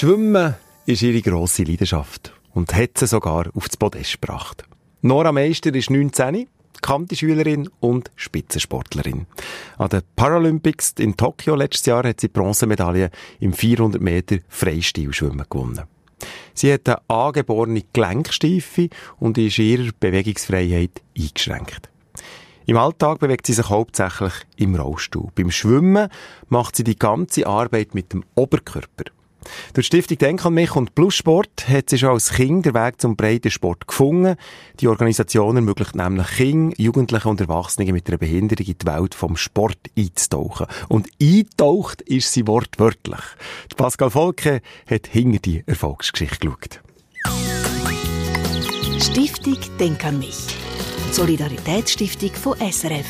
Schwimmen ist ihre grosse Leidenschaft und hat sie sogar auf das Podest gebracht. Nora Meister ist 19, Kanti-Schülerin und Spitzensportlerin. An den Paralympics in Tokio letztes Jahr hat sie Bronzemedaille im 400 Meter Freistilschwimmen gewonnen. Sie hat eine angeborene Gelenkstiefe und ist ihrer Bewegungsfreiheit eingeschränkt. Im Alltag bewegt sie sich hauptsächlich im Rollstuhl. Beim Schwimmen macht sie die ganze Arbeit mit dem Oberkörper. Durch die Stiftung Denk an mich und Plussport hat sie schon als Kind den Weg zum Breitensport gefunden. Die Organisation ermöglicht nämlich Kinder, Jugendliche und Erwachsene mit einer Behinderung in die Welt vom Sport einzutauchen. Und eintaucht ist sie wortwörtlich. Pascal Volke hat hinter die Erfolgsgeschichte geschaut. Stiftung Denk an mich. Solidaritätsstiftung von SRF,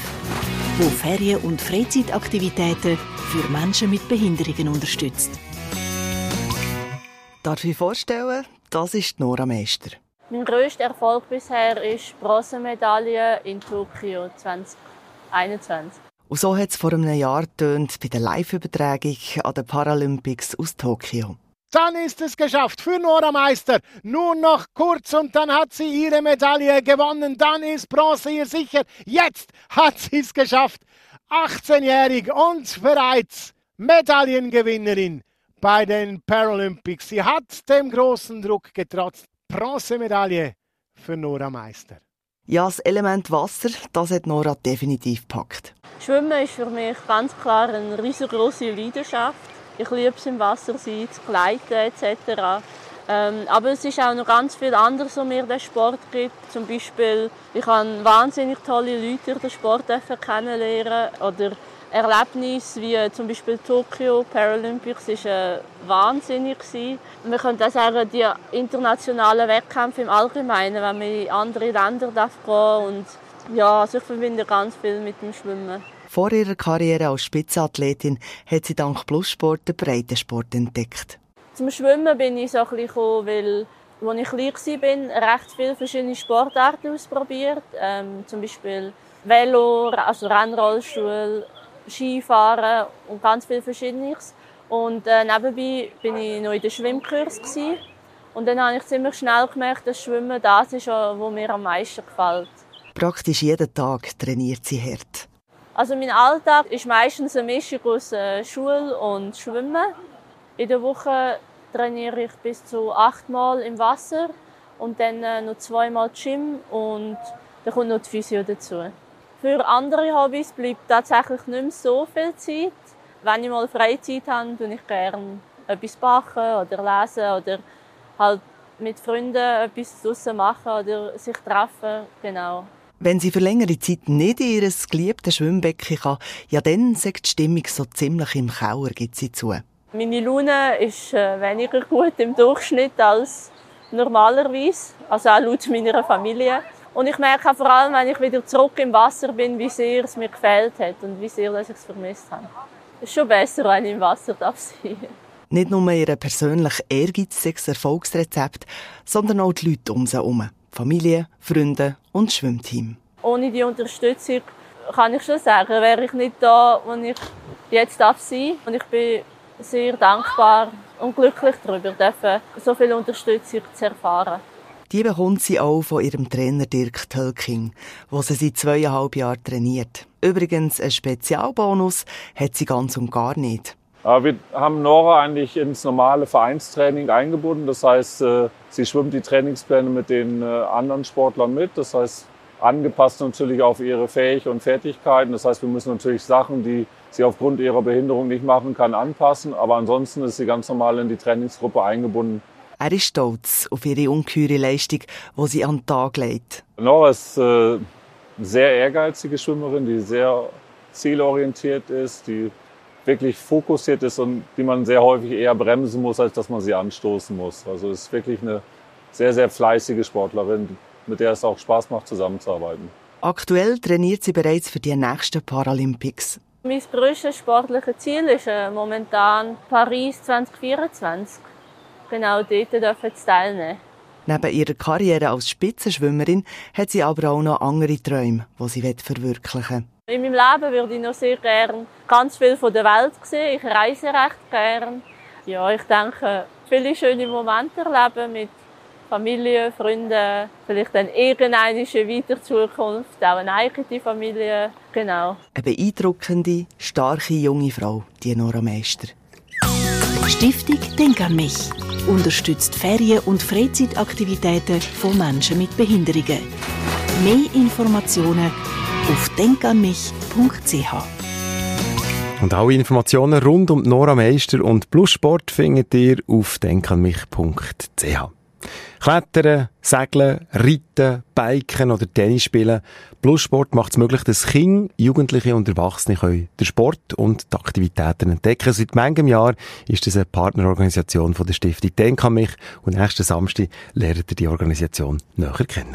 wo Ferien- und Freizeitaktivitäten für Menschen mit Behinderungen unterstützt. Darf ich vorstellen, das ist Nora Meister. Mein grösster Erfolg bisher ist die Bronzemedaille in Tokio 2021. Und so hat es vor einem Jahr tönt bei der Live-Übertragung an den Paralympics aus Tokio. Dann ist es geschafft für Nora Meister. Nur noch kurz und dann hat sie ihre Medaille gewonnen. Dann ist Bronze ihr sicher. Jetzt hat sie es geschafft. 18-jährig und bereits Medaillengewinnerin bei den Paralympics. Sie hat dem großen Druck getrotzt. Bronzemedaille für Nora Meister. Ja, das Element Wasser, das hat Nora definitiv gepackt. Schwimmen ist für mich ganz klar eine riesengroße Leidenschaft. Ich liebe es im Wasser sein, zu gleiten etc. Ähm, aber es ist auch noch ganz viel anderes, was mir den Sport gibt. Zum Beispiel, ich habe wahnsinnig tolle Leute durch den Sport kennenlernen oder Erlebnis wie zum Beispiel Tokio Paralympics ist äh, wahnsinnig gewesen. Wir können auch sagen, die internationalen Wettkämpfe im Allgemeinen, wenn man in andere Länder darf gehen und ja, also ich verbinde ganz viel mit dem Schwimmen. Vor ihrer Karriere als Spitzenathletin hat sie dank Plussport den Breitensport entdeckt. Zum Schwimmen bin ich so ein bisschen gekommen, weil als ich klein war, recht viele verschiedene Sportarten ausprobiert. Ähm, zum Beispiel Velo, also Rennrollstuhl, Skifahren und ganz viel Verschiedenes. Und äh, nebenbei bin ich noch in der Schwimmkurs gewesen. und dann habe ich ziemlich schnell gemerkt, dass Schwimmen das ist, was mir am meisten gefällt. Praktisch jeden Tag trainiert sie hart. Also mein Alltag ist meistens eine Mischung aus äh, Schule und Schwimmen. In der Woche trainiere ich bis zu achtmal im Wasser und dann äh, noch zweimal Gym und dann kommt noch die Physio dazu. Für andere Hobbys bleibt tatsächlich nicht mehr so viel Zeit. Wenn ich mal Freizeit habe, tue ich gerne etwas backen oder lesen oder halt mit Freunden etwas draussen machen oder sich treffen. Genau. Wenn sie für längere Zeit nicht in ihr geliebtes Schwimmbecken kann, ja dann sagt die Stimmung so ziemlich im Kauer, gibt sie zu. Meine Laune ist äh, weniger gut im Durchschnitt als normalerweise, also auch laut meiner Familie. Und ich merke auch vor allem, wenn ich wieder zurück im Wasser bin, wie sehr es mir gefällt hat und wie sehr dass ich es vermisst habe. Es ist schon besser, wenn ich im Wasser darf sein Nicht nur ihr persönlich ehrgeiziges Erfolgsrezept, sondern auch die Leute um sie herum. Familie, Freunde und Schwimmteam. Ohne die Unterstützung kann ich schon sagen, wäre ich nicht da, wo ich jetzt darf sein. Und ich bin sehr dankbar und glücklich darüber, so viel Unterstützung zu erfahren. Die bekommt sie auch von ihrem Trainer Dirk Tölking, wo sie seit zweieinhalb Jahren trainiert. Übrigens, ein Spezialbonus hat sie ganz und gar nicht. Wir haben Nora eigentlich ins normale Vereinstraining eingebunden. Das heißt, äh, sie schwimmt die Trainingspläne mit den äh, anderen Sportlern mit. Das heißt, angepasst natürlich auf ihre Fähigkeiten und Fertigkeiten. Das heißt, wir müssen natürlich Sachen, die sie aufgrund ihrer Behinderung nicht machen kann, anpassen. Aber ansonsten ist sie ganz normal in die Trainingsgruppe eingebunden. Er ist stolz auf ihre ungeheure Leistung, die sie an den Tag legt. Nora ist äh, eine sehr ehrgeizige Schwimmerin, die sehr zielorientiert ist, die wirklich fokussiert ist und die man sehr häufig eher bremsen muss, als dass man sie anstoßen muss. Also es ist wirklich eine sehr, sehr fleißige Sportlerin, mit der es auch Spaß macht, zusammenzuarbeiten. Aktuell trainiert sie bereits für die nächsten Paralympics. Mein grösstes sportliches Ziel ist äh, momentan Paris 2024 genau dort dürfen sie teilnehmen. Neben ihrer Karriere als Spitzenschwimmerin hat sie aber auch noch andere Träume, die sie verwirklichen will. In meinem Leben würde ich noch sehr gerne ganz viel von der Welt sehen. Ich reise recht gerne. Ja, ich denke, viele schöne Momente erleben mit Familie, Freunde, vielleicht dann irgendeine weitere Zukunft, auch eine eigene Familie, genau. Eine beeindruckende, starke junge Frau, die Nora Meister. Stiftung Denk an mich unterstützt Ferien- und Freizeitaktivitäten von Menschen mit Behinderungen. Mehr Informationen auf denkanmich.ch. Und alle Informationen rund um Nora Meister und Plussport findet ihr auf denkanmich.ch. Klettern, Segeln, Reiten, Biken oder Tennis spielen. Plussport macht es möglich, dass Kinder, Jugendliche und Erwachsene können den Sport und die Aktivitäten entdecken. Seit manchem Jahr ist das eine Partnerorganisation von der Stiftung Denk an mich und nächsten Samstag lernt ihr die Organisation näher kennen.